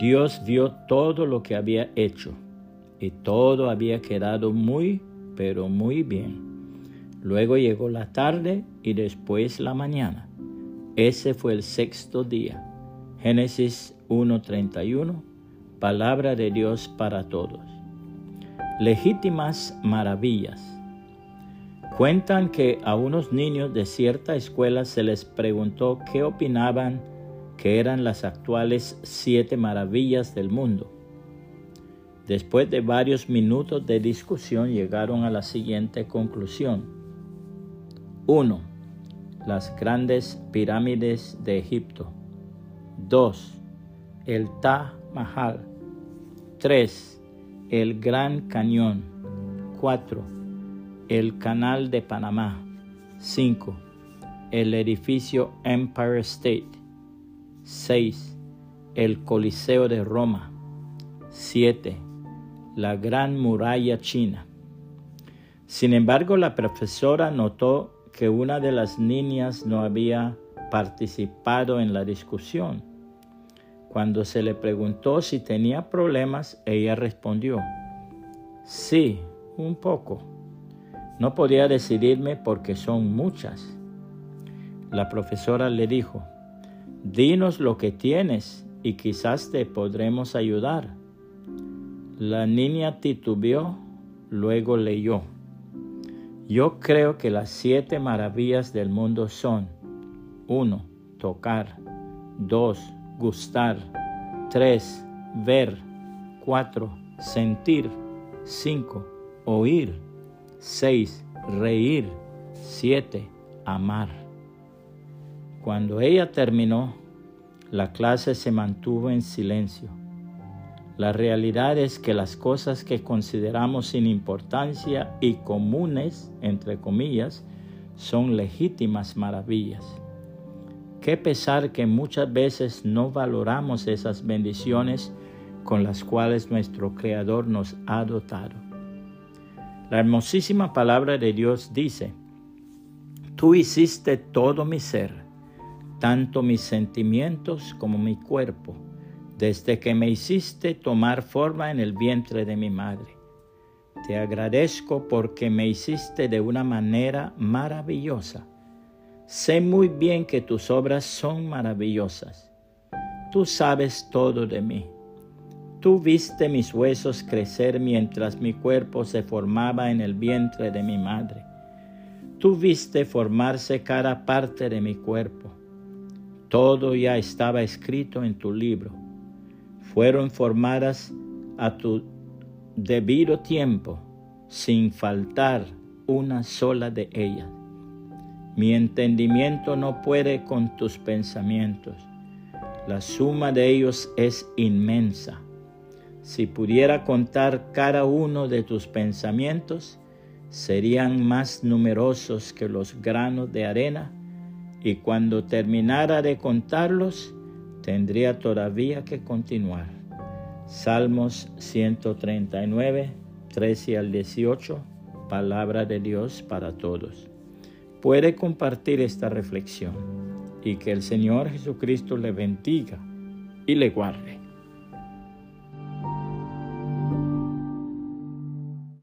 Dios vio todo lo que había hecho y todo había quedado muy, pero muy bien. Luego llegó la tarde y después la mañana. Ese fue el sexto día. Génesis 1.31, palabra de Dios para todos. Legítimas maravillas. Cuentan que a unos niños de cierta escuela se les preguntó qué opinaban que eran las actuales siete maravillas del mundo. Después de varios minutos de discusión llegaron a la siguiente conclusión. 1. Las grandes pirámides de Egipto. 2. El Taj Mahal. 3. El Gran Cañón. 4. El Canal de Panamá. 5. El edificio Empire State. 6. El Coliseo de Roma. 7. La Gran Muralla China. Sin embargo, la profesora notó que una de las niñas no había participado en la discusión. Cuando se le preguntó si tenía problemas, ella respondió, sí, un poco. No podía decidirme porque son muchas. La profesora le dijo, Dinos lo que tienes y quizás te podremos ayudar. La niña titubeó, luego leyó. Yo creo que las siete maravillas del mundo son 1. Tocar 2. Gustar 3. Ver 4. Sentir 5. Oír 6. Reír 7. Amar cuando ella terminó, la clase se mantuvo en silencio. La realidad es que las cosas que consideramos sin importancia y comunes, entre comillas, son legítimas maravillas. Qué pesar que muchas veces no valoramos esas bendiciones con las cuales nuestro Creador nos ha dotado. La hermosísima palabra de Dios dice, Tú hiciste todo mi ser tanto mis sentimientos como mi cuerpo, desde que me hiciste tomar forma en el vientre de mi madre. Te agradezco porque me hiciste de una manera maravillosa. Sé muy bien que tus obras son maravillosas. Tú sabes todo de mí. Tú viste mis huesos crecer mientras mi cuerpo se formaba en el vientre de mi madre. Tú viste formarse cada parte de mi cuerpo todo ya estaba escrito en tu libro. Fueron formadas a tu debido tiempo, sin faltar una sola de ellas. Mi entendimiento no puede con tus pensamientos. La suma de ellos es inmensa. Si pudiera contar cada uno de tus pensamientos, serían más numerosos que los granos de arena y cuando terminara de contarlos, tendría todavía que continuar. Salmos 139, 13 al 18, palabra de Dios para todos. Puede compartir esta reflexión y que el Señor Jesucristo le bendiga y le guarde.